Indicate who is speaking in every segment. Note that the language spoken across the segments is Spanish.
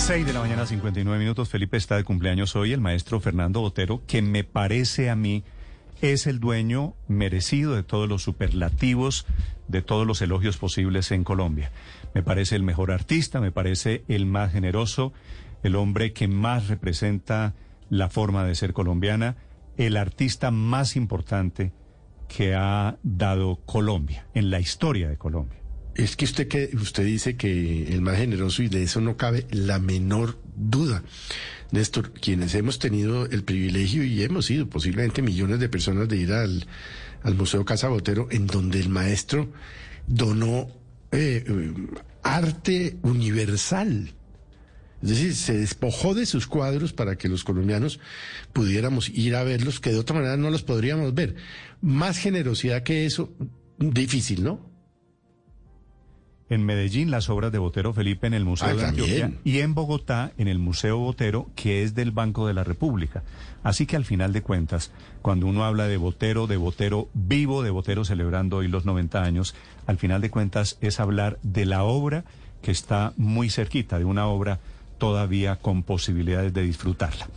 Speaker 1: 6 de la mañana, 59 minutos. Felipe está de cumpleaños hoy, el maestro Fernando Botero, que me parece a mí es el dueño merecido de todos los superlativos, de todos los elogios posibles en Colombia. Me parece el mejor artista, me parece el más generoso, el hombre que más representa la forma de ser colombiana, el artista más importante que ha dado Colombia, en la historia de Colombia.
Speaker 2: Es que usted que usted dice que el más generoso y de eso no cabe la menor duda. Néstor, quienes hemos tenido el privilegio y hemos sido posiblemente millones de personas de ir al, Museo Casa Botero, en donde el maestro donó eh, eh, arte universal. Es decir, se despojó de sus cuadros para que los colombianos pudiéramos ir a verlos, que de otra manera no los podríamos ver. Más generosidad que eso, difícil, ¿no?
Speaker 1: En Medellín las obras de Botero Felipe en el Museo
Speaker 2: ah,
Speaker 1: de Antioquia y en Bogotá en el Museo Botero que es del Banco de la República. Así que al final de cuentas, cuando uno habla de Botero, de Botero vivo, de Botero celebrando hoy los 90 años, al final de cuentas es hablar de la obra que está muy cerquita, de una obra todavía con posibilidades de disfrutarla.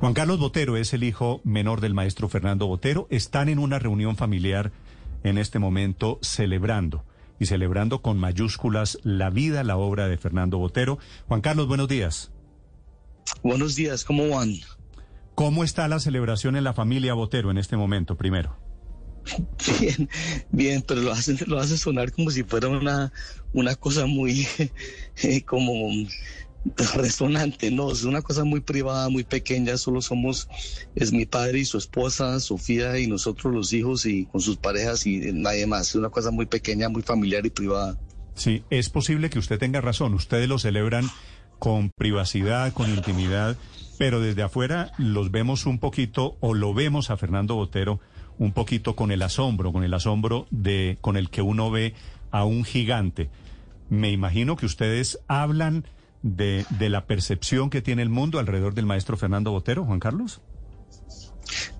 Speaker 1: Juan Carlos Botero es el hijo menor del maestro Fernando Botero. Están en una reunión familiar en este momento celebrando y celebrando con mayúsculas la vida, la obra de Fernando Botero. Juan Carlos, buenos días.
Speaker 3: Buenos días, ¿cómo van?
Speaker 1: ¿Cómo está la celebración en la familia Botero en este momento, primero?
Speaker 3: Bien, bien, pero lo hace, lo sonar como si fuera una, una cosa muy, eh, como resonante, no, es una cosa muy privada, muy pequeña, solo somos, es mi padre y su esposa, Sofía y nosotros los hijos y con sus parejas y nadie más, es una cosa muy pequeña, muy familiar y privada.
Speaker 1: Sí, es posible que usted tenga razón, ustedes lo celebran con privacidad, con intimidad, pero desde afuera los vemos un poquito, o lo vemos a Fernando Botero un poquito con el asombro, con el asombro de, con el que uno ve a un gigante. Me imagino que ustedes hablan de, de la percepción que tiene el mundo alrededor del maestro Fernando Botero, Juan Carlos?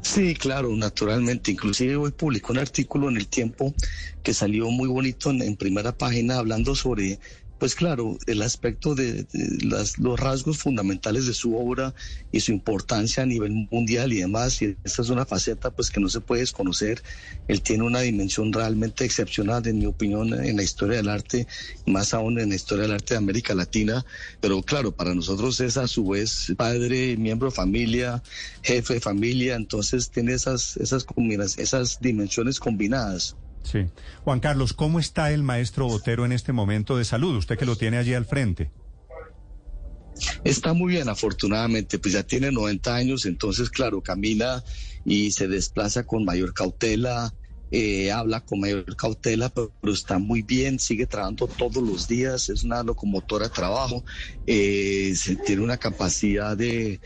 Speaker 3: Sí, claro, naturalmente. Inclusive hoy publicó un artículo en el tiempo que salió muy bonito en, primera página hablando sobre pues claro, el aspecto de, las, los rasgos fundamentales de su obra y su importancia a nivel mundial y demás, y esta es una faceta pues que no se puede desconocer. Él tiene una dimensión realmente excepcional, en mi opinión, en la historia del arte, más aún en la historia del arte de América Latina. Pero claro, para nosotros es a su vez padre, miembro de familia, jefe de familia, entonces tiene esas, esas, esas dimensiones combinadas.
Speaker 1: Sí. Juan Carlos, ¿cómo está el maestro Botero en este momento de salud? Usted que lo tiene allí al frente.
Speaker 3: Está muy bien, afortunadamente, pues ya tiene 90 años, entonces, claro, camina y se desplaza con mayor cautela, eh, habla con mayor cautela, pero, está muy bien, sigue trabajando todos los días, es una locomotora de trabajo, eh, tiene una capacidad de,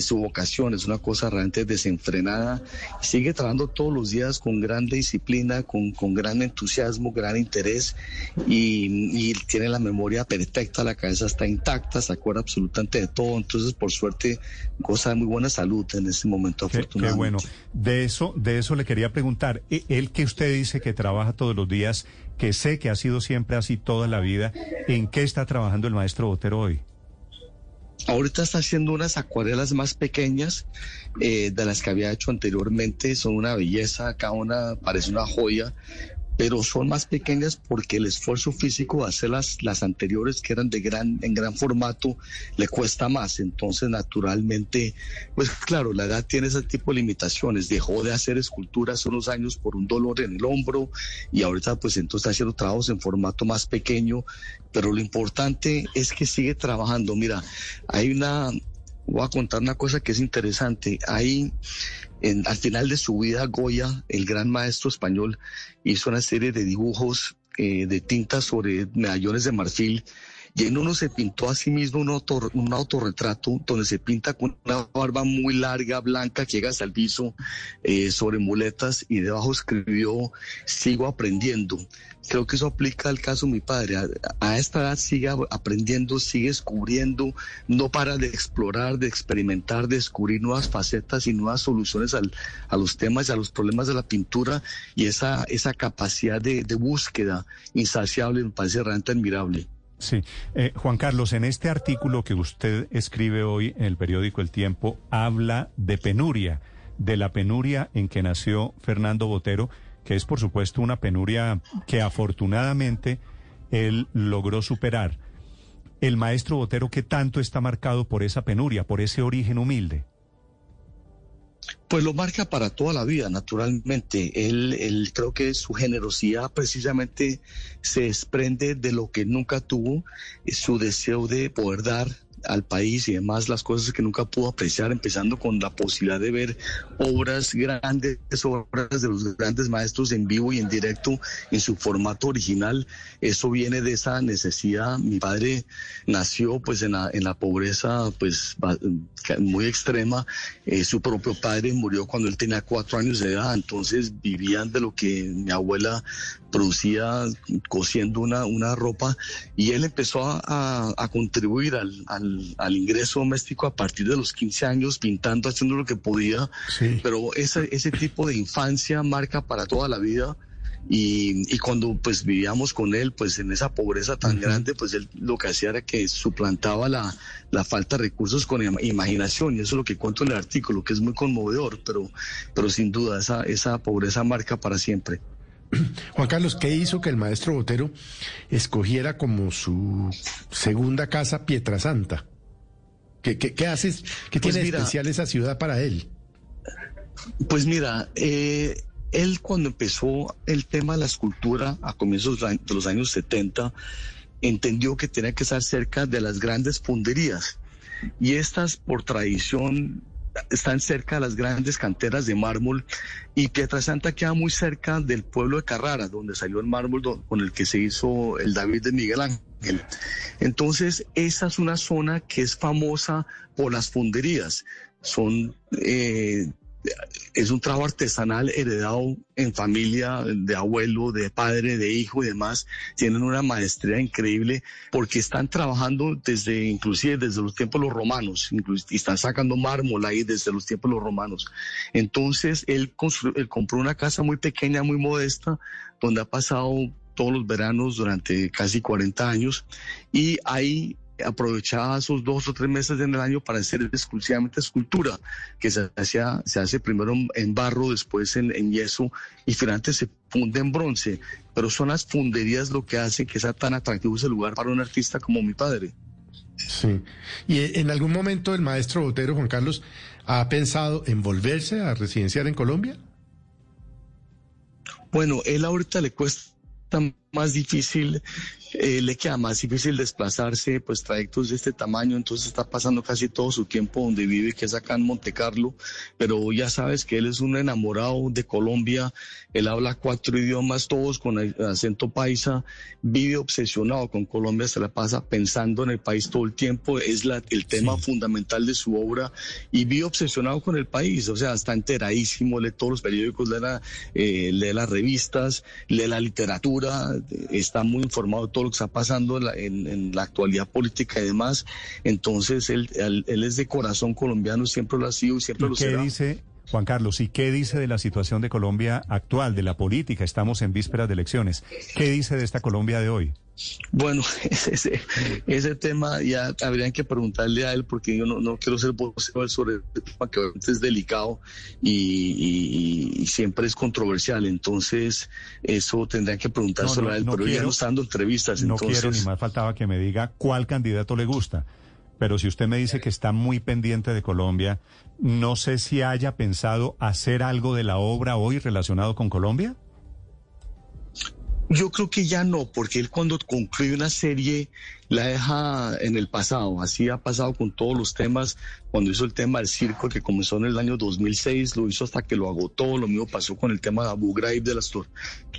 Speaker 3: su vocación, es una cosa realmente desenfrenada, sigue trabajando todos los días con gran disciplina, con, gran entusiasmo, gran interés y, tiene la memoria perfecta, la cabeza está intacta, se acuerda absolutamente de todo, entonces por suerte goza de muy buena salud en este momento, afortunadamente.
Speaker 1: Qué bueno, de eso, de eso le quería preguntar. El que usted dice que trabaja todos los días, que sé que ha sido siempre así toda la vida, ¿en qué está trabajando el maestro Botero hoy?
Speaker 3: Ahorita está haciendo unas acuarelas más pequeñas eh, de las que había hecho anteriormente. Son una belleza, cada una parece una joya pero son más pequeñas porque el esfuerzo físico de hacer las, las anteriores que eran de gran, en gran formato le cuesta más. Entonces, naturalmente, pues claro, la edad tiene ese tipo de limitaciones. Dejó de hacer esculturas unos años por un dolor en el hombro y ahorita pues entonces está haciendo trabajos en formato más pequeño, pero lo importante es que sigue trabajando. Mira, hay una, voy a contar una cosa que es interesante. Ahí, en, al final de su vida, Goya, el gran maestro español, hizo una serie de dibujos eh, de tintas sobre medallones de marfil y uno se pintó a sí mismo un, un autorretrato donde se pinta con una barba muy larga, blanca, que llega hasta el piso, eh, sobre muletas, y debajo escribió, sigo aprendiendo. Creo que eso aplica al caso de mi padre. A, esta edad sigue aprendiendo, sigue descubriendo, no para de explorar, de experimentar, de descubrir nuevas facetas y nuevas soluciones al, a los temas y a los problemas de la pintura y esa, esa capacidad de, de búsqueda insaciable me parece realmente admirable.
Speaker 1: Sí, eh, Juan Carlos, en este artículo que usted escribe hoy en el periódico El Tiempo, habla de penuria, de la penuria en que nació Fernando Botero, que es por supuesto una penuria que afortunadamente él logró superar. El maestro Botero, ¿qué tanto está marcado por esa penuria, por ese origen humilde?
Speaker 3: Pues lo marca para toda la vida, naturalmente. Él, él, creo que su generosidad precisamente se desprende de lo que nunca tuvo, su deseo de poder dar al país y demás las cosas que nunca pudo apreciar, empezando con la posibilidad de ver obras grandes, obras de los grandes maestros en vivo y en directo en su formato original. Eso viene de esa necesidad. Mi padre nació pues en la, en la pobreza pues muy extrema. Eh, su propio padre murió cuando él tenía cuatro años de edad, entonces vivían de lo que mi abuela producía cosiendo una, una ropa y él empezó a, a, contribuir al, al, al, ingreso doméstico a partir de los 15 años, pintando, haciendo lo que podía. Pero ese, ese tipo de infancia marca para toda la vida. Y, y, cuando pues vivíamos con él, pues en esa pobreza tan grande, pues él lo que hacía era que suplantaba la, la falta de recursos con imaginación, y eso es lo que cuento en el artículo, que es muy conmovedor, pero, pero sin duda esa, esa pobreza marca para siempre.
Speaker 2: Juan Carlos, ¿qué hizo que el maestro Botero escogiera como su segunda casa Pietrasanta? ¿Qué, qué, qué haces? ¿Qué pues tiene especial esa ciudad para él?
Speaker 3: Pues mira, eh, él cuando empezó el tema de la escultura a comienzos de los años 70, entendió que tenía que estar cerca de las grandes funderías. Y estas, por tradición, están cerca de las grandes canteras de mármol y Pietrasanta queda muy cerca del pueblo de Carrara, donde salió el mármol con el que se hizo el David de Miguel Ángel. Entonces, esa es una zona que es famosa por las funderías. Son eh, es un trabajo artesanal heredado en familia de abuelo, de padre, de hijo y demás. Tienen una maestría increíble porque están trabajando desde, inclusive desde los tiempos los romanos, y están sacando mármol ahí desde los tiempos los romanos. Entonces, él compró una casa muy pequeña, muy modesta, donde ha pasado todos los veranos durante casi 40 años y ahí aprovechaba esos dos o tres meses en el año para hacer exclusivamente escultura, que se, hacía, se hace primero en barro, después en, yeso y finalmente se funde en bronce. Pero son las funderías lo que hace que sea tan atractivo ese lugar para un artista como mi padre.
Speaker 2: Sí. ¿Y en algún momento el maestro Botero, Juan Carlos, ha pensado en volverse a residenciar en Colombia?
Speaker 3: Bueno, él ahorita le cuesta más difícil eh, le queda más difícil desplazarse, pues trayectos de este tamaño, entonces está pasando casi todo su tiempo donde vive, que es acá en Monte Carlo, pero ya sabes que él es un enamorado de Colombia, él habla cuatro idiomas, todos con acento paisa, vive obsesionado con Colombia, se la pasa pensando en el país todo el tiempo, es la, el tema fundamental de su obra y vive obsesionado con el país, o sea, está enteradísimo, lee todos los periódicos, lee, eh, lee las revistas, lee la literatura, está muy informado de todo lo que está pasando en la, actualidad política y demás. Entonces, él, él, es de corazón colombiano, siempre lo ha sido y siempre lo
Speaker 1: será. dice? Juan Carlos, ¿y qué dice de la situación de Colombia actual, de la política? Estamos en vísperas de elecciones. ¿Qué dice de esta Colombia de hoy?
Speaker 3: Bueno, ese, ese tema ya habrían que preguntarle a él porque yo no, quiero ser vocero sobre el tema que es delicado y, siempre es controversial. Entonces, eso tendrían que preguntárselo a él, pero ya no está dando entrevistas.
Speaker 1: No quiero ni más faltaba que me diga cuál candidato le gusta. Pero si usted me dice que está muy pendiente de Colombia, no sé si haya pensado hacer algo de la obra hoy relacionado con Colombia.
Speaker 3: Yo creo que ya no, porque él cuando concluye una serie la deja en el pasado. Así ha pasado con todos los temas. Cuando hizo el tema del circo, que comenzó en el año 2006, lo hizo hasta que lo agotó. Lo mismo pasó con el tema de Abu Ghraib, de las,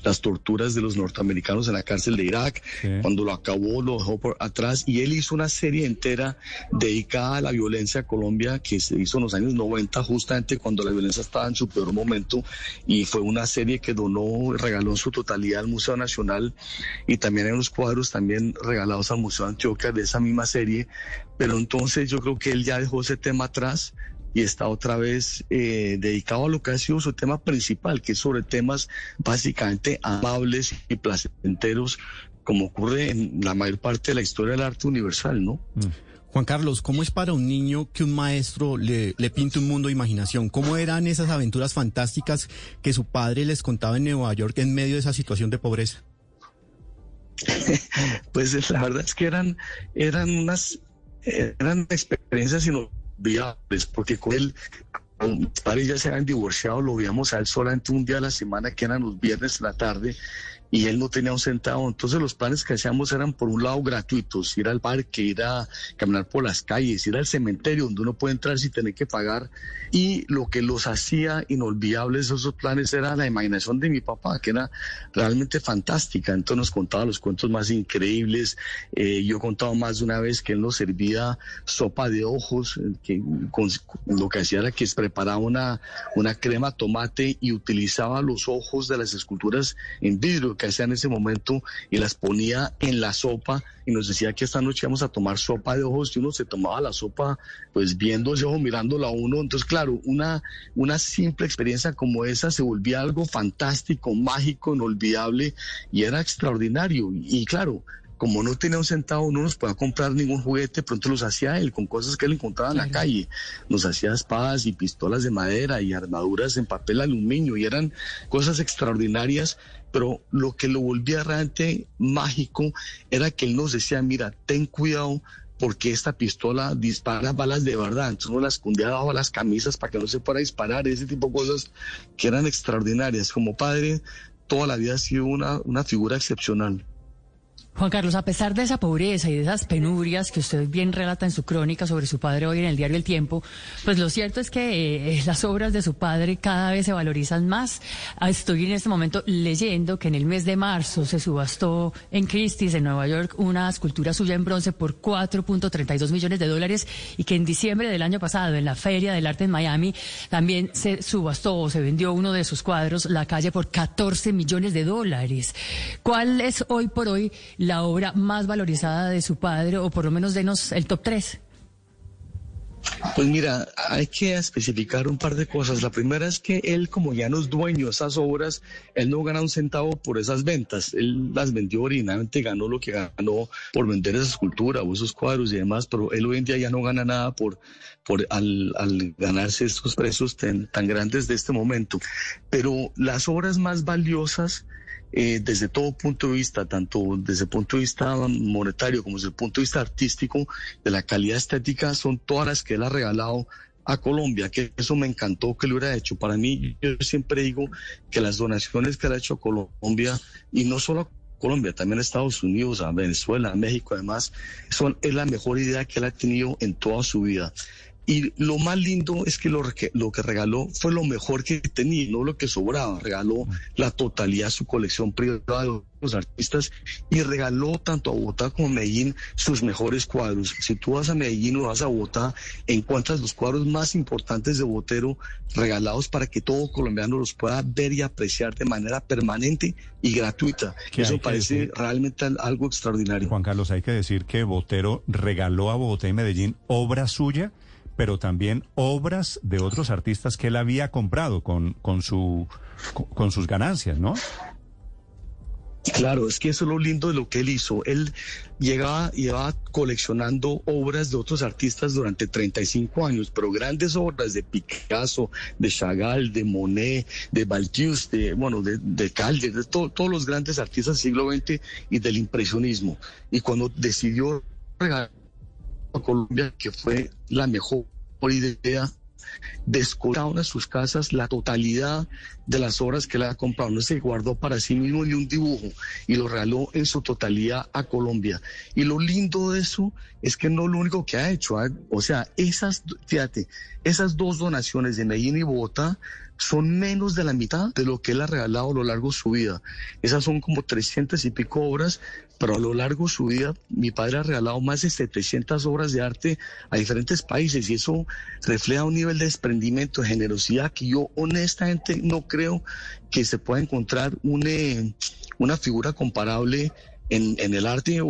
Speaker 3: las torturas de los norteamericanos en la cárcel de Irak. Cuando lo acabó, lo dejó por atrás. Y él hizo una serie entera dedicada a la violencia a Colombia, que se hizo en los años 90, justamente cuando la violencia estaba en su peor momento. Y fue una serie que donó, regaló en su totalidad al Museo Nacional. Y también hay unos cuadros también regalados al Museo De esa misma serie, pero entonces yo creo que él ya dejó ese tema atrás y está otra vez eh, dedicado a lo que ha sido su tema principal, que es sobre temas básicamente amables y placenteros como ocurre en la mayor parte de la historia del arte universal, ¿no? Mm.
Speaker 4: Juan Carlos, ¿cómo es para un niño que un maestro le, le pinte un mundo de imaginación? ¿Cómo eran esas aventuras fantásticas que su padre les contaba en Nueva York en medio de esa situación de pobreza?
Speaker 3: pues la verdad es que eran, eran unas eran experiencias inolvidables, porque con él, mis padres ya se habían divorciado, lo veíamos a él solamente un día a la semana, que eran los viernes en la tarde, y él no tenía un centavo. Entonces los planes que hacíamos eran por un lado gratuitos, ir al parque, ir a caminar por las calles, ir al cementerio donde uno puede entrar sin tener que pagar. Y lo que los hacía inolvidables esos planes era la imaginación de mi papá, que era realmente fantástica. Entonces nos contaba los cuentos más increíbles. Eh, yo he contado más de una vez que él nos servía sopa de ojos, que lo que hacía era que preparaba una, una crema tomate y utilizaba los ojos de las esculturas en vidrio que hacía en ese momento y las ponía en la sopa y nos decía que esta noche íbamos a tomar sopa de ojos y uno se tomaba la sopa pues viendo ojo, mirándola a uno. Entonces, claro, una, una simple experiencia como esa se volvía algo fantástico, mágico, inolvidable y era extraordinario. Y, claro, como no tenía un centavo, no nos podía comprar ningún juguete, pronto los hacía él con cosas que él encontraba en la calle. Nos hacía espadas y pistolas de madera y armaduras en papel aluminio y eran cosas extraordinarias pero lo que lo volvía realmente mágico era que él nos decía, mira, ten cuidado porque esta pistola dispara balas de verdad, entonces uno la escondía debajo de las camisas para que no se pueda disparar, ese tipo de cosas que eran extraordinarias. Como padre, toda la vida ha sido una, una figura excepcional.
Speaker 5: Juan Carlos, a pesar de esa pobreza y de esas penurias que usted bien relata en su crónica sobre su padre hoy en el diario El Tiempo, pues lo cierto es que eh, las obras de su padre cada vez se valorizan más. Ah, estoy en este momento leyendo que en el mes de marzo se subastó en Christie's, en Nueva York, una escultura suya en bronce por 4.32 millones de dólares y que en diciembre del año pasado, en la Feria del Arte en Miami, también se subastó o se vendió uno de sus cuadros, La calle, por 14 millones de dólares. ¿Cuál es hoy por hoy la obra más valorizada de su padre, o por lo menos denos el top 3?
Speaker 3: Pues mira, hay que especificar un par de cosas. La primera es que él, como ya no es dueño de esas obras, él no gana un centavo por esas ventas. Él las vendió originalmente, ganó lo que ganó por vender esa escultura o esos cuadros y demás, pero él hoy en día ya no gana nada por, por al, ganarse estos precios tan grandes de este momento. Pero las obras más valiosas eh, desde todo punto de vista, tanto desde el punto de vista monetario como desde el punto de vista artístico, de la calidad estética, son todas las que él ha regalado a Colombia, que eso me encantó que lo hubiera hecho. Para mí, yo siempre digo que las donaciones que él ha hecho a Colombia, y no solo a Colombia, también a Estados Unidos, a Venezuela, a México, además, son, es la mejor idea que él ha tenido en toda su vida. Y lo más lindo es que lo, que lo que regaló fue lo mejor que tenía, no lo que sobraba. Regaló la totalidad de su colección privada de los artistas y regaló tanto a Bogotá como a Medellín sus mejores cuadros. Si tú vas a Medellín o vas a Bogotá, encuentras los cuadros más importantes de Botero regalados para que todo colombiano los pueda ver y apreciar de manera permanente y gratuita. Eso parece realmente algo extraordinario.
Speaker 1: Juan Carlos, hay que decir que Botero regaló a Bogotá y Medellín obra suya pero también obras de otros artistas que él había comprado con, con, su, con, sus ganancias, ¿no?
Speaker 3: Claro, es que eso es lo lindo de lo que él hizo. Él llegaba, llevaba coleccionando obras de otros artistas durante 35 años, pero grandes obras de Picasso, de Chagall, de Monet, de Balthus, de, bueno, de, de Calde, de todos los grandes artistas del siglo XX y del impresionismo. Y cuando decidió regalar a Colombia, que fue la mejor idea, descortaron a sus casas la totalidad de las obras que le ha comprado. No se guardó para sí mismo ni un dibujo y lo regaló en su totalidad a Colombia. Y lo lindo de eso es que no lo único que ha hecho, ¿ah? o sea, esas, fíjate, esas dos donaciones de Medellín y Bogotá son menos de la mitad de lo que él ha regalado a lo largo de su vida. Esas son como 300 y pico obras, pero a lo largo de su vida mi padre ha regalado más de 700 obras de arte a diferentes países y eso refleja un nivel de desprendimiento, de generosidad que yo honestamente no creo que se pueda encontrar una, una figura comparable en, el arte o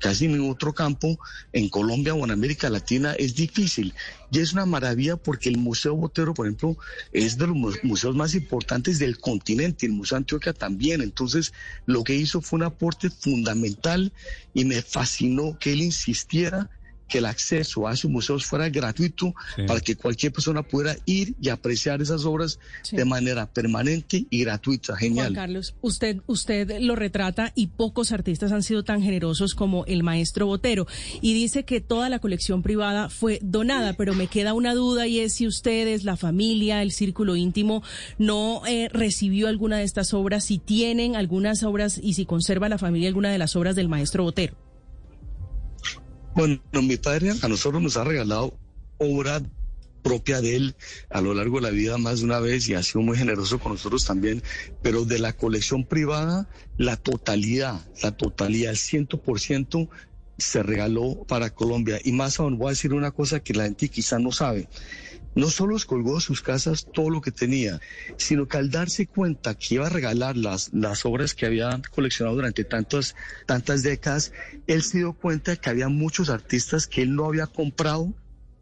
Speaker 3: casi en otro campo, en Colombia o en América Latina, es difícil. Y es una maravilla porque el Museo Botero, por ejemplo, es de los museos más importantes del continente, el Museo Antioquia también. Entonces, lo que hizo fue un aporte fundamental y me fascinó que él insistiera que el acceso a esos museos fuera gratuito para que cualquier persona pudiera ir y apreciar esas obras de manera permanente y gratuita. Genial.
Speaker 6: Juan Carlos, usted, usted lo retrata y pocos artistas han sido tan generosos como el maestro Botero. Y dice que toda la colección privada fue donada, pero me queda una duda y es si ustedes, la familia, el círculo íntimo, no eh, recibió alguna de estas obras, si tienen algunas obras y si conserva la familia alguna de las obras del maestro Botero.
Speaker 3: Bueno, mi padre a nosotros nos ha regalado obra propia de él a lo largo de la vida más de una vez y ha sido muy generoso con nosotros también, pero de la colección privada, la totalidad, la totalidad, el ciento por ciento se regaló para Colombia. Y más aún, voy a decir una cosa que la gente quizá no sabe no solo colgó sus casas todo lo que tenía, sino que al darse cuenta que iba a regalar las, las obras que había coleccionado durante tantas décadas, él se dio cuenta que había muchos artistas que él no había comprado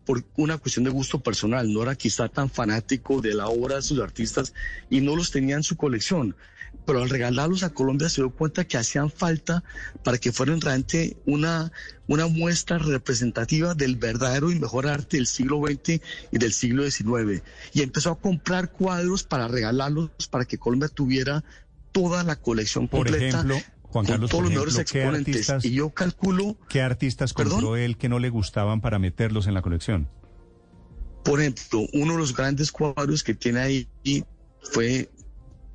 Speaker 3: por una cuestión de gusto personal, no era quizá tan fanático de la obra de sus artistas y no los tenía en su colección pero al regalarlos a Colombia se dio cuenta que hacían falta para que fueran realmente una, una muestra representativa del verdadero y mejor arte del siglo XX y del siglo XIX. Y empezó a comprar cuadros para regalarlos para que Colombia tuviera toda la colección completa.
Speaker 1: Por ejemplo, Juan Carlos,
Speaker 3: todos los mejores exponentes. y yo calculo...
Speaker 1: ¿Qué artistas compró él que no le gustaban para meterlos en la colección?
Speaker 3: Por ejemplo, uno de los grandes cuadros que tiene ahí fue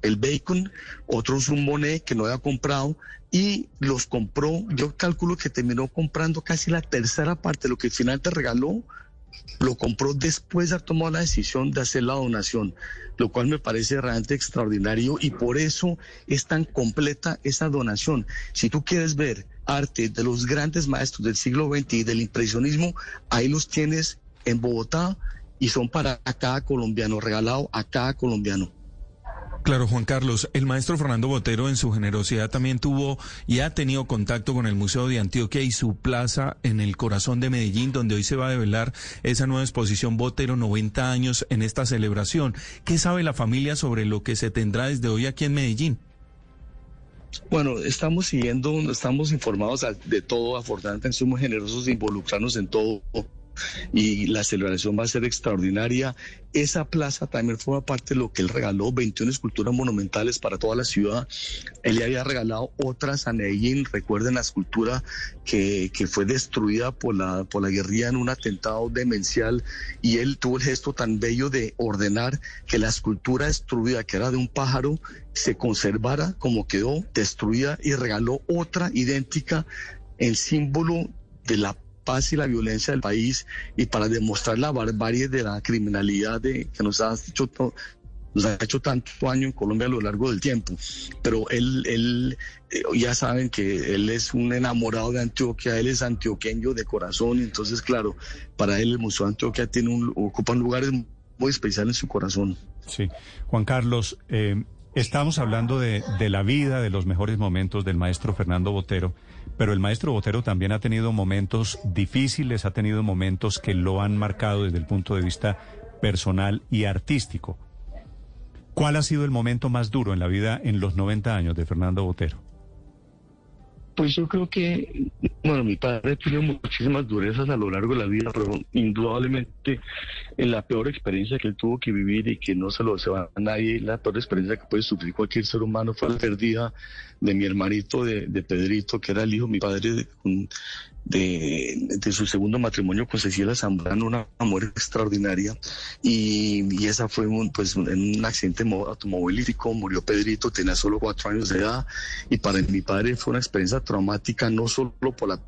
Speaker 3: el bacon, otros un monet que no había comprado y los compró, yo calculo que terminó comprando casi la tercera parte de lo que al final te regaló, lo compró después de haber tomado la decisión de hacer la donación, lo cual me parece realmente extraordinario y por eso es tan completa esa donación. Si tú quieres ver arte de los grandes maestros del siglo XX y del impresionismo, ahí los tienes en Bogotá y son para cada colombiano, regalado a cada colombiano.
Speaker 7: Claro, Juan Carlos, el maestro Fernando Botero en su generosidad también tuvo y ha tenido contacto con el Museo de Antioquia y su plaza en el corazón de Medellín, donde hoy se va a develar esa nueva exposición Botero 90 años en esta celebración. ¿Qué sabe la familia sobre lo que se tendrá desde hoy aquí en Medellín?
Speaker 3: Bueno, estamos siguiendo, estamos informados de todo, afortunadamente somos generosos de involucrarnos en todo y la celebración va a ser extraordinaria. Esa plaza también forma parte de lo que él regaló, 21 esculturas monumentales para toda la ciudad. Él le había regalado otras a Medellín. Recuerden la escultura que, que fue destruida por la, por la guerrilla en un atentado demencial y él tuvo el gesto tan bello de ordenar que la escultura destruida, que era de un pájaro, se conservara como quedó, destruida y regaló otra idéntica en símbolo de la paz y la violencia del país y para demostrar la barbarie de la criminalidad de, que nos ha hecho nos ha hecho tanto daño en Colombia a lo largo del tiempo. Pero él, él eh, ya saben que él es un enamorado de Antioquia, él es antioqueño de corazón, entonces claro, para él el Museo de Antioquia tiene un, ocupa lugares muy especiales en su corazón.
Speaker 1: Sí, Juan Carlos, eh, estamos hablando de, de la vida, de los mejores momentos del maestro Fernando Botero. Pero el maestro Botero también ha tenido momentos difíciles, ha tenido momentos que lo han marcado desde el punto de vista personal y artístico. ¿Cuál ha sido el momento más duro en la vida en los 90 años de Fernando Botero?
Speaker 3: Pues yo creo que, bueno, mi padre tiene muchísimas durezas a lo largo de la vida, pero indudablemente en la peor experiencia que él tuvo que vivir y que no se lo va a nadie, la peor experiencia que puede sufrir cualquier ser humano fue la pérdida de mi hermanito, de, Pedrito, que era el hijo de mi padre, de, de, su segundo matrimonio con Cecilia Zambrano, una muerte extraordinaria. Y, y esa fue un, pues, en un accidente automovilístico, murió Pedrito, tenía solo cuatro años de edad. Y para mi padre fue una experiencia traumática, no solo por la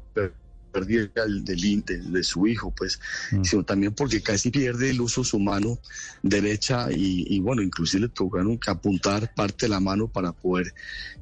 Speaker 3: pérdida del, del, de, su hijo, pues, mm. sino también porque casi pierde el uso de su mano derecha y, y bueno, inclusive le tuvieron que apuntar parte de la mano para poder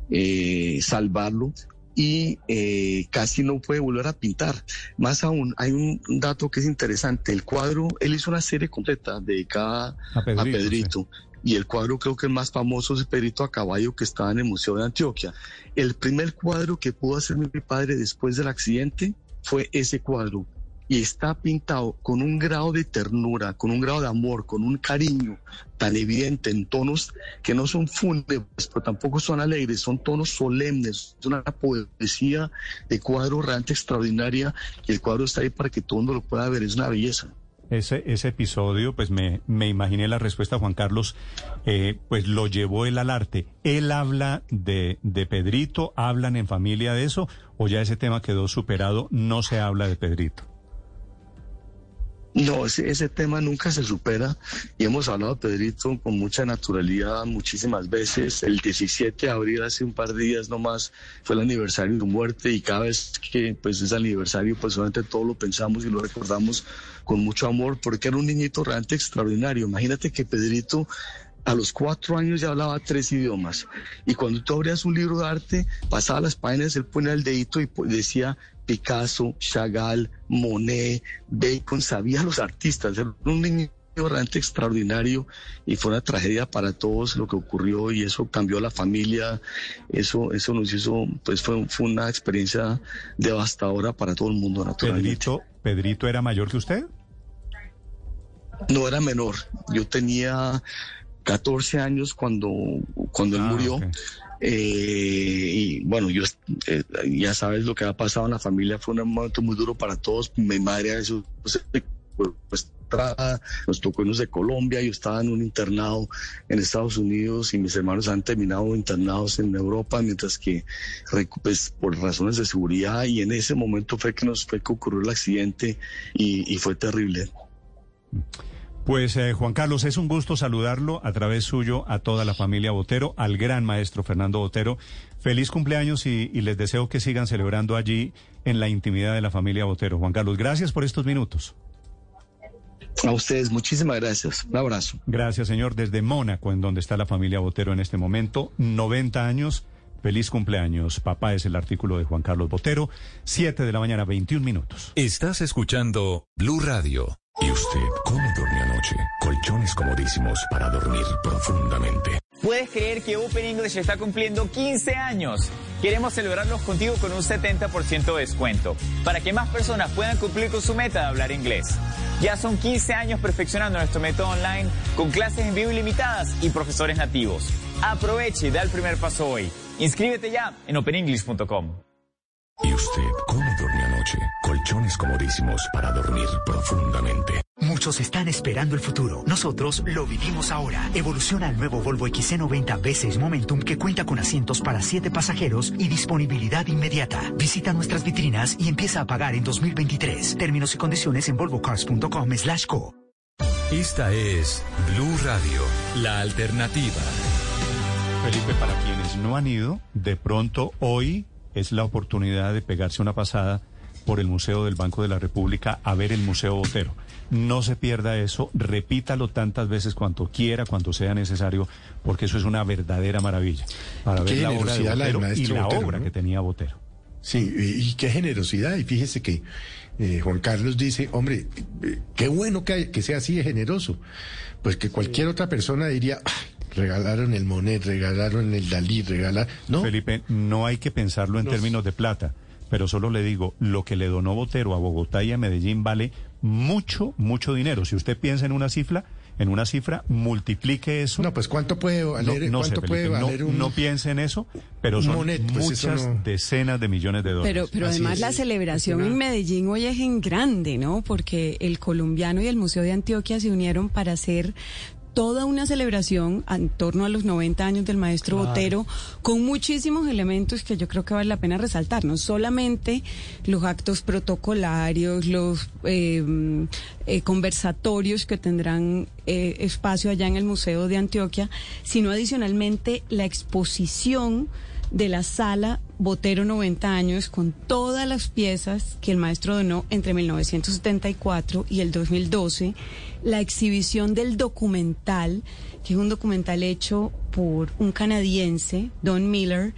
Speaker 3: eh, salvarlo y eh, casi no puede volver a pintar. Más aún, hay un dato que es interesante. El cuadro, él hizo una serie completa dedicada a Pedrito. Y el cuadro creo que el más famoso es Pedrito a caballo que estaba en el Museo de Antioquia. El primer cuadro que pudo hacer mi padre después del accidente fue ese cuadro y está pintado con un grado de ternura, con un grado de amor, con un cariño tan evidente en tonos que no son fúnebres, pero tampoco son alegres, son tonos solemnes, es una poesía de cuadro realmente extraordinaria y el cuadro está ahí para que todo el mundo lo pueda ver, es una belleza.
Speaker 1: Ese, ese episodio, pues me, imaginé la respuesta, Juan Carlos, eh, pues lo llevó él al arte. ¿Él habla de Pedrito? ¿Hablan en familia de eso? ¿O ya ese tema quedó superado? No se habla de Pedrito.
Speaker 3: No, ese, tema nunca se supera y hemos hablado, Pedrito, con mucha naturalidad muchísimas veces. El 17 de abril, hace un par de días nomás, fue el aniversario de su muerte y cada vez que pues, es aniversario, pues solamente todo lo pensamos y lo recordamos con mucho amor porque era un niñito realmente extraordinario. Imagínate que Pedrito a los cuatro años ya hablaba tres idiomas. Y cuando tú abrías un libro de arte, pasaba las páginas, él ponía el dedito y decía Picasso, Chagall, Monet, Bacon, sabía los artistas, era un niño realmente extraordinario y fue una tragedia para todos lo que ocurrió y eso cambió la familia, eso, eso nos hizo, pues fue, fue una experiencia devastadora para todo el mundo naturalmente.
Speaker 1: Pedrito, ¿Pedrito era mayor que usted?
Speaker 3: No era menor, yo tenía 14 años cuando, cuando él ah, murió. Eh, y bueno, yo eh, ya sabes lo que ha pasado en la familia, fue un momento muy duro para todos. Mi madre eso pues, nos tocó irnos de Colombia, yo estaba en un internado en Estados Unidos y mis hermanos han terminado internados en Europa, mientras que pues, por razones de seguridad y en ese momento fue que nos fue que ocurrió el accidente y fue terrible.
Speaker 1: Pues eh, Juan Carlos, es un gusto saludarlo a través suyo a toda la familia Botero, al gran maestro Fernando Botero. Feliz cumpleaños y, les deseo que sigan celebrando allí en la intimidad de la familia Botero. Juan Carlos, gracias por estos minutos.
Speaker 3: A ustedes, muchísimas gracias. Un abrazo.
Speaker 1: Gracias, señor. Desde Mónaco, en donde está la familia Botero en este momento, 90 años. Feliz cumpleaños. Papá es el artículo de Juan Carlos Botero. 7 de la mañana, 21 minutos.
Speaker 8: Estás escuchando Blue Radio. ¿Y usted cómo durmió anoche? Colchones comodísimos para dormir profundamente.
Speaker 9: ¿Puedes creer que Open English está cumpliendo 15 años? Queremos celebrarlos contigo con un 70% de descuento, para que más personas puedan cumplir con su meta de hablar inglés. Ya son 15 años perfeccionando nuestro método online con clases en vivo ilimitadas y profesores nativos. Aproveche y da el primer paso hoy. Inscríbete ya en openenglish.com.
Speaker 8: ¿Y usted cómo durmió Colchones comodísimos para dormir profundamente.
Speaker 10: Muchos están esperando el futuro. Nosotros lo vivimos ahora. Evoluciona el nuevo Volvo XC90 B6 Momentum que cuenta con asientos para 7 pasajeros y disponibilidad inmediata. Visita nuestras vitrinas y empieza a pagar en 2023. Términos y condiciones en volvocars.com slash co.
Speaker 8: Esta es Blue Radio, la alternativa.
Speaker 1: Felipe, para quienes no han ido, de pronto hoy es la oportunidad de pegarse una pasada por el Museo del Banco de la República a ver el Museo Botero. No se pierda eso, repítalo tantas veces cuanto quiera, cuanto sea necesario, porque eso es una verdadera maravilla. Para ver la obra de Botero y la obra que tenía Botero.
Speaker 2: Sí, y, qué generosidad. Y fíjese que eh, Juan Carlos dice, hombre, eh, qué bueno que, que sea así de generoso. Pues que cualquier otra persona diría, regalaron el Monet, regalaron el Dalí, regalaron... No.
Speaker 1: Felipe, no hay que pensarlo en términos de plata, pero solo le digo, lo que le donó Botero a Bogotá y a Medellín vale mucho, mucho dinero. Si usted piensa en una cifra, en una cifra, multiplique eso.
Speaker 2: No, pues ¿cuánto puede valer, no, ¿cuánto puede valer un...
Speaker 1: no, piense en eso, pero son pues muchas decenas de millones de dólares.
Speaker 11: Pero, pero además la celebración en Medellín hoy es en grande, ¿no? Porque el colombiano y el Museo de Antioquia se unieron para hacer toda una celebración en torno a los 90 años del maestro Botero, con muchísimos elementos que yo creo que vale la pena resaltar, no solamente los actos protocolarios, los eh, eh, conversatorios que tendrán eh, espacio allá en el Museo de Antioquia, sino adicionalmente la exposición de la sala Botero 90 años con todas las piezas que el maestro donó entre 1974 y el 2012 la exhibición del documental, que es un documental hecho por un canadiense, Don Miller,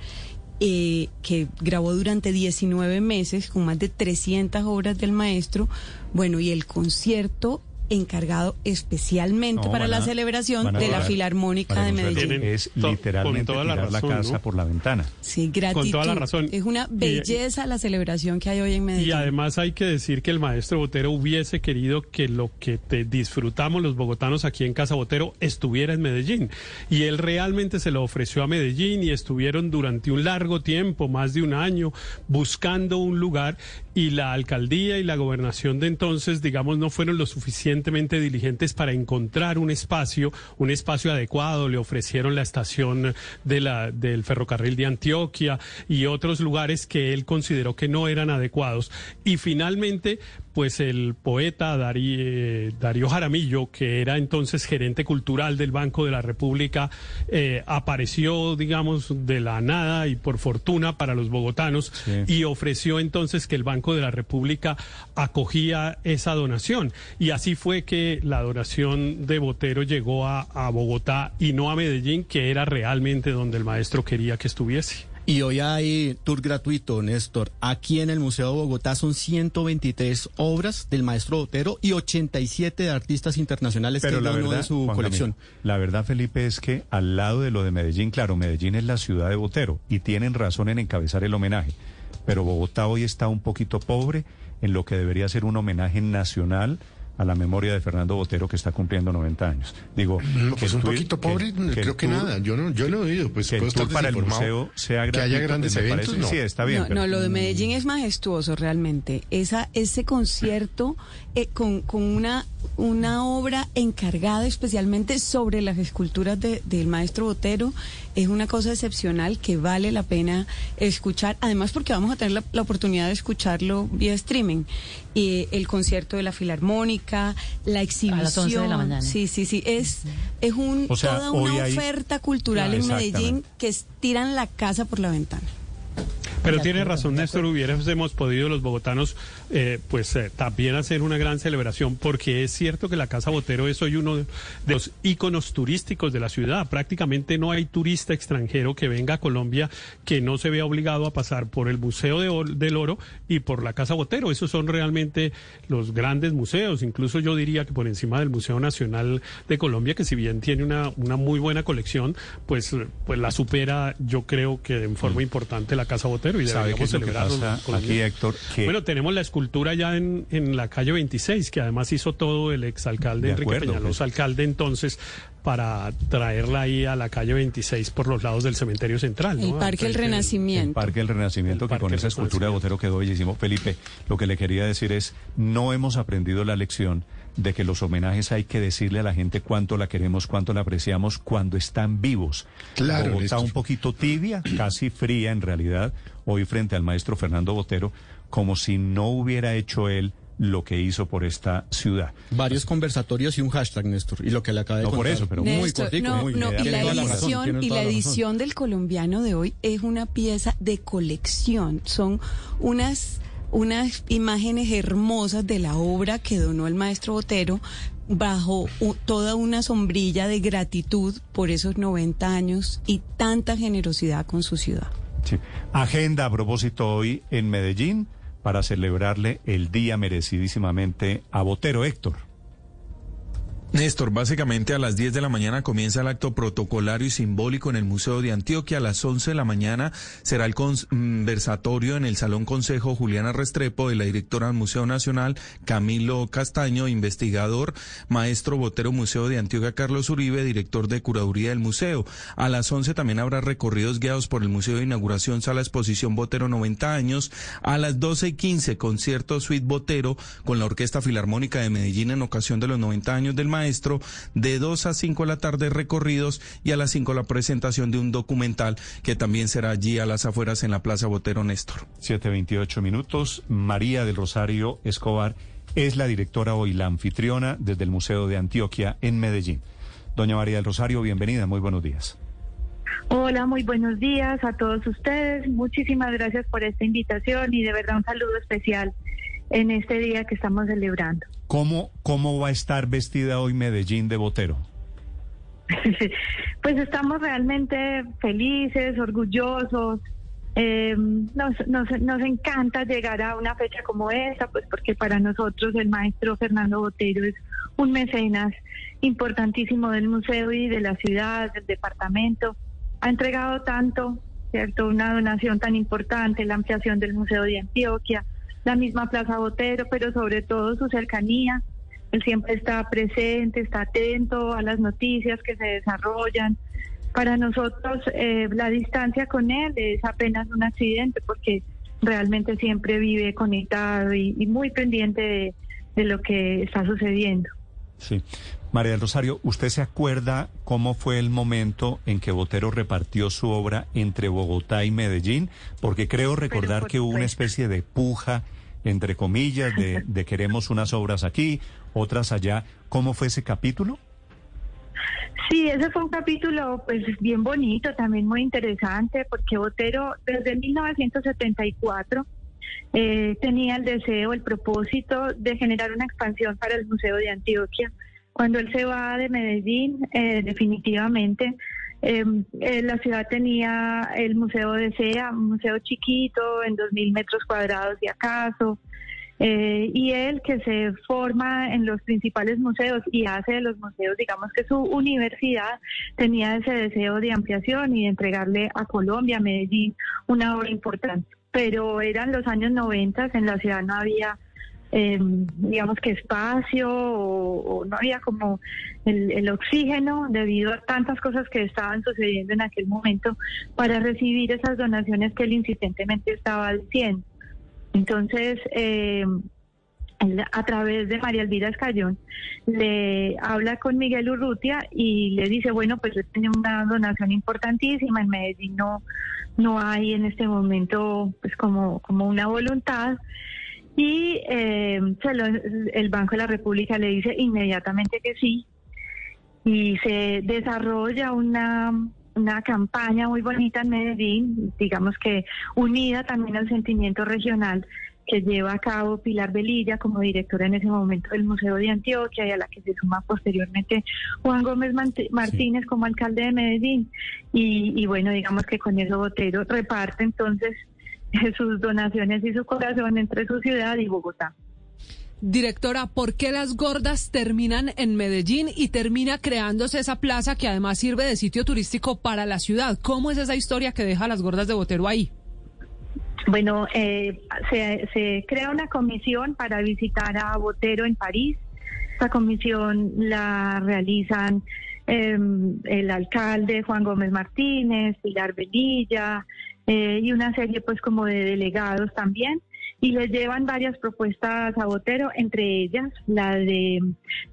Speaker 11: eh, que grabó durante 19 meses con más de 300 obras del maestro. Bueno, y el concierto encargado especialmente
Speaker 1: No,
Speaker 11: para la
Speaker 1: a-
Speaker 11: celebración de la Filarmónica de Medellín.
Speaker 1: Es
Speaker 12: con
Speaker 1: literalmente
Speaker 12: toda la
Speaker 1: tirar la
Speaker 12: razón,
Speaker 1: casa
Speaker 12: ¿no?
Speaker 1: por la ventana.
Speaker 11: Sí, gratitud.
Speaker 12: Con toda la razón.
Speaker 11: Es una
Speaker 12: Y-
Speaker 11: belleza la celebración que hay hoy en Medellín.
Speaker 12: Y además hay que decir que el maestro Botero hubiese querido que lo que te disfrutamos los bogotanos aquí en Casa Botero estuviera en Medellín. Y él realmente se lo ofreció a Medellín y estuvieron durante un largo tiempo, más de un año, buscando un lugar y la alcaldía y la gobernación de entonces, digamos, no fueron lo suficientemente diligentes para encontrar un espacio, un espacio adecuado. Le ofrecieron la estación de la, del ferrocarril de Antioquia y otros lugares que él consideró que no eran adecuados. Y finalmente, pues el poeta Darí- eh, Darío Jaramillo, que era entonces gerente cultural del Banco de la República, eh, apareció, digamos, de la nada y por fortuna para los bogotanos y ofreció entonces que el Banco de la República acogía esa donación. Y así fue que la donación de Botero llegó a, a Bogotá y no a Medellín, que era realmente donde el maestro quería que estuviese.
Speaker 4: Y hoy hay tour gratuito, Néstor. Aquí en el Museo de Bogotá son 123 obras del maestro Botero y 87 de artistas internacionales
Speaker 1: Pero
Speaker 4: que
Speaker 1: la verdad,
Speaker 4: de su
Speaker 1: Juan
Speaker 4: colección.
Speaker 1: Camilo, la verdad, Felipe, es que al lado de lo de Medellín, claro, Medellín es la ciudad de Botero y tienen razón en encabezar el homenaje. Pero Bogotá hoy está un poquito pobre en lo que debería ser un homenaje nacional a la memoria de Fernando Botero que está cumpliendo 90 años. Digo,
Speaker 2: No, pues
Speaker 1: el
Speaker 2: un
Speaker 1: tour-
Speaker 2: poquito pobre, creo que
Speaker 1: tour-
Speaker 2: nada. Yo no, yo no he oído, pues
Speaker 1: que el
Speaker 2: puedo estar
Speaker 1: para el museo sea
Speaker 2: que haya grandes
Speaker 1: me
Speaker 2: eventos,
Speaker 1: parece-
Speaker 2: no.
Speaker 1: Sí, está bien.
Speaker 11: No,
Speaker 1: pero-
Speaker 11: no, lo de Medellín es majestuoso realmente. Esa, ese concierto eh, con, con una, una obra encargada especialmente sobre las esculturas de- del maestro Botero es una cosa excepcional que vale la pena escuchar. Además porque vamos a tener la, la oportunidad de escucharlo vía streaming. Y el concierto de la Filarmónica, la exhibición.
Speaker 5: A las 11 de la mañana.
Speaker 11: Sí, sí, sí. Es, es un,
Speaker 1: O sea,
Speaker 11: toda una
Speaker 1: hay-
Speaker 11: oferta cultural
Speaker 1: Ah,
Speaker 11: en Medellín que es- tiran la casa por la ventana.
Speaker 12: Pero tiene razón, Néstor, hubiésemos podido los bogotanos eh, pues eh, también hacer una gran celebración porque es cierto que la Casa Botero es hoy uno de los íconos turísticos de la ciudad. Prácticamente no hay turista extranjero que venga a Colombia que no se vea obligado a pasar por el Museo de Or- del Oro y por la Casa Botero. Esos son realmente los grandes museos. Incluso yo diría que por encima del Museo Nacional de Colombia, que si bien tiene una, una muy buena colección, pues, pues la supera yo creo que en forma importante la Casa Botero y
Speaker 1: ¿Sabe qué
Speaker 12: deberíamos celebrarlo
Speaker 1: aquí, Héctor? Que
Speaker 12: Bueno, tenemos la escultura ya en, en la calle 26, que además hizo todo el exalcalde
Speaker 1: De
Speaker 12: Enrique
Speaker 1: acuerdo,
Speaker 12: Peñalosa,
Speaker 1: pues.
Speaker 12: alcalde entonces, para traerla ahí a la calle 26 por los lados del cementerio central. ¿no?
Speaker 11: El Parque El
Speaker 12: del-
Speaker 1: El
Speaker 11: Renacimiento.
Speaker 1: Parque del Renacimiento,
Speaker 12: El
Speaker 1: que con esa escultura de Botero quedó bellísimo. Felipe, lo que le quería decir es, no hemos aprendido la lección de que los homenajes hay que decirle a la gente cuánto la queremos, cuánto la apreciamos cuando están vivos.
Speaker 2: Claro, Néstor.
Speaker 1: un poquito tibia, casi fría en realidad, hoy frente al maestro Fernando Botero, como si no hubiera hecho él lo que hizo por esta ciudad.
Speaker 4: Varios conversatorios y un hashtag, Néstor. Y lo que le acaba de
Speaker 1: No, por eso, pero
Speaker 4: muy cortico,
Speaker 11: no,
Speaker 4: muy
Speaker 11: no, y la
Speaker 4: razón,
Speaker 11: edición, y la edición del colombiano de hoy es una pieza de colección. Son unas, unas imágenes hermosas de la obra que donó el maestro Botero bajo toda una sombrilla de gratitud por esos 90 años y tanta generosidad con su ciudad.
Speaker 1: Agenda a propósito hoy en Medellín para celebrarle el día merecidísimamente a Botero Héctor.
Speaker 7: Néstor, básicamente a las 10 de la mañana comienza el acto protocolario y simbólico en el Museo de Antioquia. A las 11 de la mañana será el conversatorio en el Salón Consejo Juliana Restrepo de la directora del Museo Nacional, Camilo Castaño, investigador, maestro Botero Museo de Antioquia, Carlos Uribe, director de curaduría del museo. A las 11 también habrá recorridos guiados por el Museo de Inauguración, Sala Exposición Botero 90 años. A las 12 y 15, concierto Suite Botero con la Orquesta Filarmónica de Medellín en ocasión de los 90 años del maestro. De 2 a 5 de la tarde recorridos y a las 5 la presentación de un documental que también será allí a las afueras en la Plaza Botero Néstor.
Speaker 1: 7.28 minutos. María del Rosario Escobar es la directora hoy, la anfitriona desde el Museo de Antioquia en Medellín. Doña María del Rosario, bienvenida, muy buenos días.
Speaker 13: Hola, muy buenos días a todos ustedes. Muchísimas gracias por esta invitación y de verdad un saludo especial en este día que estamos celebrando.
Speaker 1: ¿Cómo, cómo va a estar vestida hoy Medellín de Botero?
Speaker 13: Pues estamos realmente felices, orgullosos Eh, nos, nos, nos encanta llegar a una fecha como esta, pues porque para nosotros el maestro Fernando Botero es un mecenas importantísimo del museo y de la ciudad, del departamento. Ha entregado tanto, ¿cierto? Una donación tan importante, la ampliación del Museo de Antioquia, la misma Plaza Botero, pero sobre todo su cercanía. Él siempre está presente, está atento a las noticias que se desarrollan, para nosotros eh, la distancia con él es apenas un accidente porque realmente siempre vive conectado y, muy pendiente de, de, lo que está sucediendo.
Speaker 1: Sí. María del Rosario, ¿usted se acuerda cómo fue el momento en que Botero repartió su obra entre Bogotá y Medellín? Porque creo recordar que hubo una especie de puja, entre comillas, de, de queremos unas obras aquí, otras allá. ¿Cómo fue ese capítulo?
Speaker 13: Sí, ese fue un capítulo pues bien bonito, también muy interesante, porque Botero desde 1974 eh, tenía el deseo, el propósito de generar una expansión para el Museo de Antioquia. Cuando él se va de Medellín, eh, definitivamente, em, eh, la ciudad tenía el Museo de SEA, un museo chiquito, en 2.000 metros cuadrados y acaso, eh, y él que se forma en los principales museos y hace de los museos, digamos que su universidad, tenía ese deseo de ampliación y de entregarle a Colombia, a Medellín, una obra importante. Pero eran los años 90, en la ciudad no había... Em, digamos que espacio o, no había como el, oxígeno debido a tantas cosas que estaban sucediendo en aquel momento para recibir esas donaciones que él insistentemente estaba diciendo. Entonces, eh, a través de María Elvira Escayón, le habla con Miguel Urrutia y le dice, bueno, pues yo tengo una donación importantísima, en Medellín no, no hay en este momento pues como, como una voluntad. Y eh, el Banco de la República le dice inmediatamente que sí. Y se desarrolla una una campaña muy bonita en Medellín, digamos que unida también al sentimiento regional que lleva a cabo Pilar Velilla como directora en ese momento del Museo de Antioquia y a la que se suma posteriormente Juan Gómez Martínez como alcalde de Medellín. Y, y bueno, digamos que con eso Botero reparte entonces sus donaciones y su corazón entre su ciudad y Bogotá.
Speaker 14: Directora, ¿por qué las gordas terminan en Medellín y termina creándose esa plaza que además sirve de sitio turístico para la ciudad? ¿Cómo es esa historia que deja las gordas de Botero ahí?
Speaker 13: Bueno, eh, se, crea una comisión para visitar a Botero en París. Esta comisión la realizan em, el alcalde Juan Gómez Martínez, Pilar Velilla eh, y una serie pues como de delegados también y le llevan varias propuestas a Botero, entre ellas la de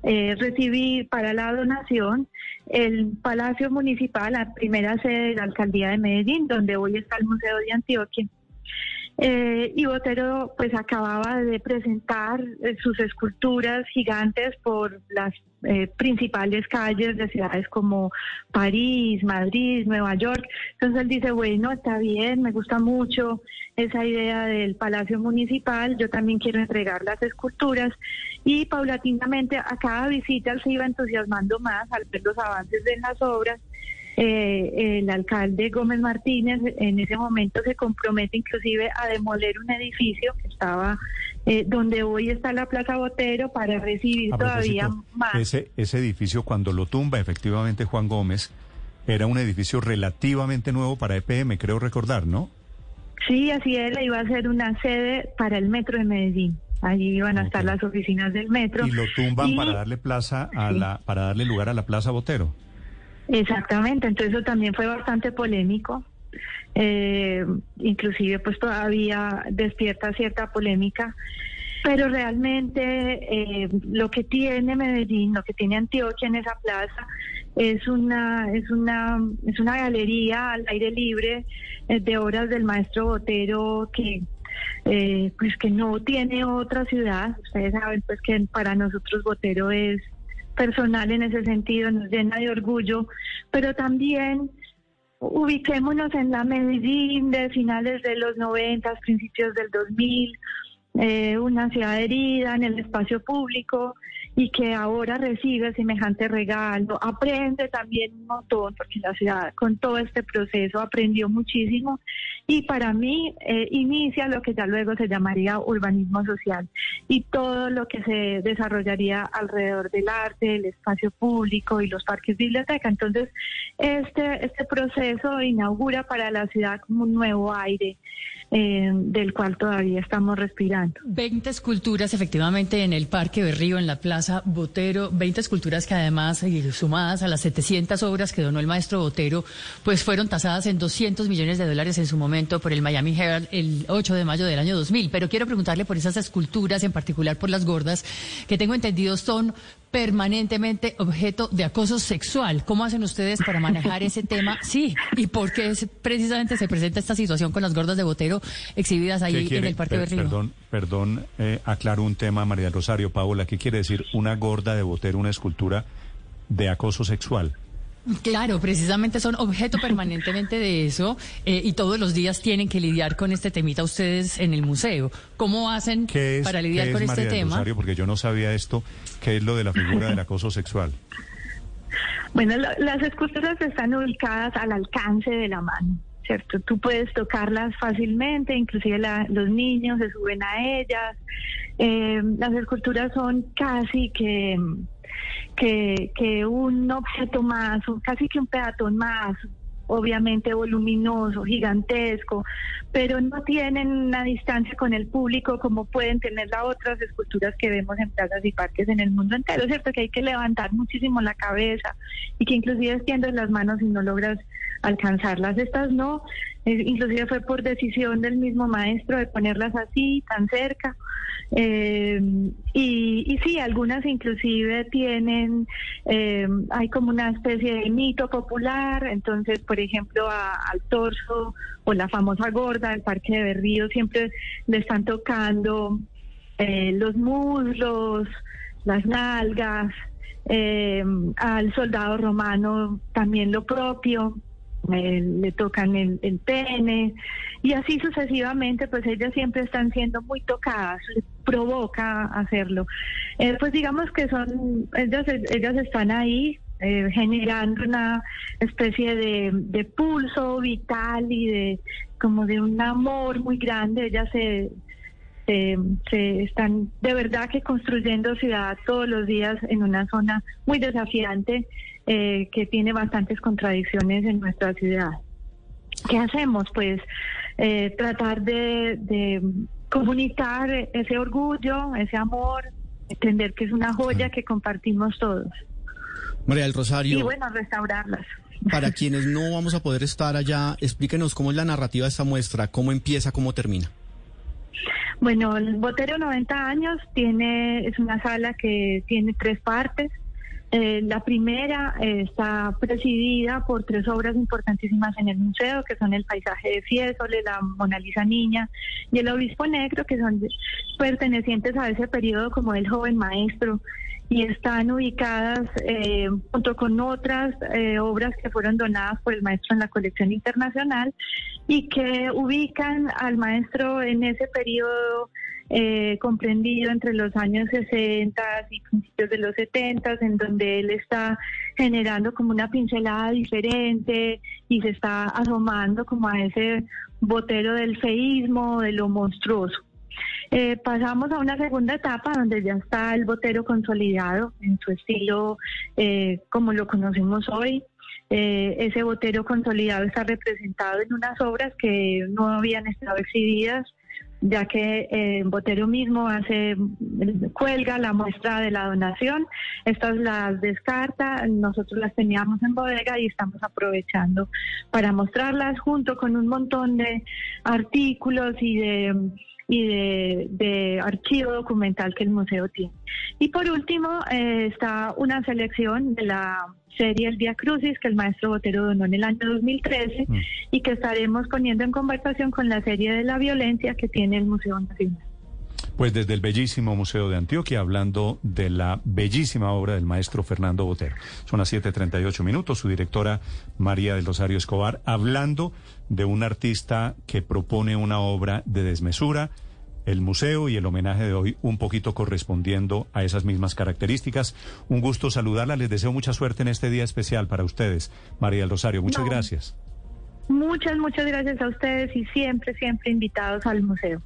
Speaker 13: eh, recibir para la donación el Palacio Municipal, la primera sede de la Alcaldía de Medellín, donde hoy está el Museo de Antioquia. Eh, y Botero pues acababa de presentar eh, sus esculturas gigantes por las eh, principales calles de ciudades como París, Madrid, Nueva York. Entonces él dice, bueno, está bien, me gusta mucho esa idea del Palacio Municipal, yo también quiero entregar las esculturas y paulatinamente a cada visita él se iba entusiasmando más al ver los avances de las obras eh, el alcalde Gómez Martínez en ese momento se compromete inclusive a demoler un edificio que estaba eh, donde hoy está la Plaza Botero para recibir todavía más.
Speaker 1: Ese, ese edificio cuando lo tumba efectivamente Juan Gómez era un edificio relativamente nuevo para EPM, creo recordar, ¿no?
Speaker 13: Sí, así era, iba a ser una sede para el metro de Medellín. Allí iban a estar las oficinas del metro.
Speaker 1: Y lo tumban para darle plaza a la, para darle lugar a la Plaza Botero.
Speaker 13: Exactamente, entonces eso también fue bastante polémico. Eh, inclusive pues todavía despierta cierta polémica, pero realmente eh, lo que tiene Medellín, lo que tiene Antioquia en esa plaza es una es una es una galería al aire libre eh, de obras del maestro Botero que pues que no tiene otra ciudad. Ustedes saben pues que para nosotros Botero es personal en ese sentido, nos llena de orgullo, pero también ubiquémonos en la Medellín de finales de los 90, principios del 2000, eh, una ciudad herida en el espacio público y que ahora recibe semejante regalo, aprende también un montón, porque la ciudad con todo este proceso aprendió muchísimo y para mí eh, inicia lo que ya luego se llamaría urbanismo social y todo lo que se desarrollaría alrededor del arte, el espacio público y los parques biblioteca. Entonces, este, este proceso inaugura para la ciudad como un nuevo aire eh, del cual todavía estamos respirando.
Speaker 5: 20 esculturas efectivamente en el Parque Berrío, en la Plaza Botero, 20 esculturas que además, sumadas a las 700 obras que donó el maestro Botero, pues fueron tasadas en 200 millones de dólares en su momento por el Miami Herald el 8 de mayo del año 2000. Pero quiero preguntarle por esas esculturas, en particular por las gordas, que tengo entendido son permanentemente objeto de acoso sexual. ¿Cómo hacen ustedes para manejar ese tema? Sí, y por qué precisamente se presenta esta situación con las gordas de Botero exhibidas ahí en el Parque de Berrío.
Speaker 1: Perdón, perdón, eh, aclaro un tema, María Rosario, Paola, ¿qué quiere decir una gorda de Botero, una escultura de acoso sexual?
Speaker 5: Claro, precisamente son objeto permanentemente de eso eh, y todos los días tienen que lidiar con este temita ustedes en el museo. ¿Cómo hacen para lidiar con este tema?
Speaker 1: Rosario, porque yo no sabía esto, ¿qué es lo de la figura del acoso sexual?
Speaker 13: Bueno, las esculturas están ubicadas al alcance de la mano. ¿cierto? Tú puedes tocarlas fácilmente, inclusive los niños se suben a ellas. Eh, las esculturas son casi que que, que un objeto más, casi que un peatón más, obviamente voluminoso, gigantesco, pero no tienen una distancia con el público como pueden tener las otras esculturas que vemos en plazas y parques en el mundo entero, ¿cierto? Que hay que levantar muchísimo la cabeza y que inclusive extiendes las manos y no logras alcanzarlas. Estas no, eh, inclusive fue por decisión del mismo maestro de ponerlas así, tan cerca. Eh, y, sí, algunas inclusive tienen, eh, hay como una especie de mito popular, entonces, por ejemplo, al torso o la famosa gorda del Parque de Berrío siempre le están tocando eh, los muslos, las nalgas, al soldado romano también lo propio le tocan el, pene y así sucesivamente, pues ellas siempre están siendo muy tocadas, provoca hacerlo. Eh, pues digamos que son, ellas, ellas están ahí eh, generando una especie de, de, pulso vital y de como de un amor muy grande, ellas se, se, están de verdad que construyendo ciudad todos los días en una zona muy desafiante eh, que tiene bastantes contradicciones en nuestra ciudad. ¿Qué hacemos? Pues eh, tratar de, comunicar ese orgullo, ese amor, entender que es una joya que compartimos todos.
Speaker 4: María del Rosario.
Speaker 13: Y bueno, restaurarlas.
Speaker 4: Para quienes no vamos a poder estar allá, explíquenos cómo es la narrativa de esta muestra, cómo empieza, cómo termina.
Speaker 13: Bueno, el Botero 90 años tiene es una sala que tiene tres partes. Eh, la primera eh, está presidida por tres obras importantísimas en el museo, que son el paisaje de Fiesole, la Mona Lisa Niña y el Obispo Negro, que son pertenecientes a ese periodo como el joven maestro. Y están ubicadas eh, junto con otras eh, obras que fueron donadas por el maestro en la colección internacional y que ubican al maestro en ese periodo eh, comprendido entre los años 60 y principios de los 70, en donde él está generando como una pincelada diferente y se está asomando como a ese botero del feísmo, de lo monstruoso. Eh, pasamos a una segunda etapa donde ya está el botero consolidado en su estilo eh, como lo conocemos hoy. Eh, ese botero consolidado está representado en unas obras que no habían estado exhibidas ya que eh, Botero mismo hace cuelga la muestra de la donación, estas las descarta, nosotros las teníamos en bodega y estamos aprovechando para mostrarlas junto con un montón de artículos y de y de, archivo documental que el museo tiene. Y por último eh, está una selección de la serie El Día Crucis que el maestro Botero donó en el año 2013 mm. y que estaremos poniendo en conversación con la serie de la violencia que tiene el Museo Nacional.
Speaker 1: Pues desde el bellísimo Museo de Antioquia, hablando de la bellísima obra del maestro Fernando Botero. Son las 7.38 minutos, su directora María del Rosario Escobar, hablando de un artista que propone una obra de desmesura, el museo y el homenaje de hoy un poquito correspondiendo a esas mismas características. Un gusto saludarla, les deseo mucha suerte en este día especial para ustedes. María del Rosario, muchas gracias.
Speaker 13: Muchas, muchas gracias a ustedes y siempre, siempre invitados al museo.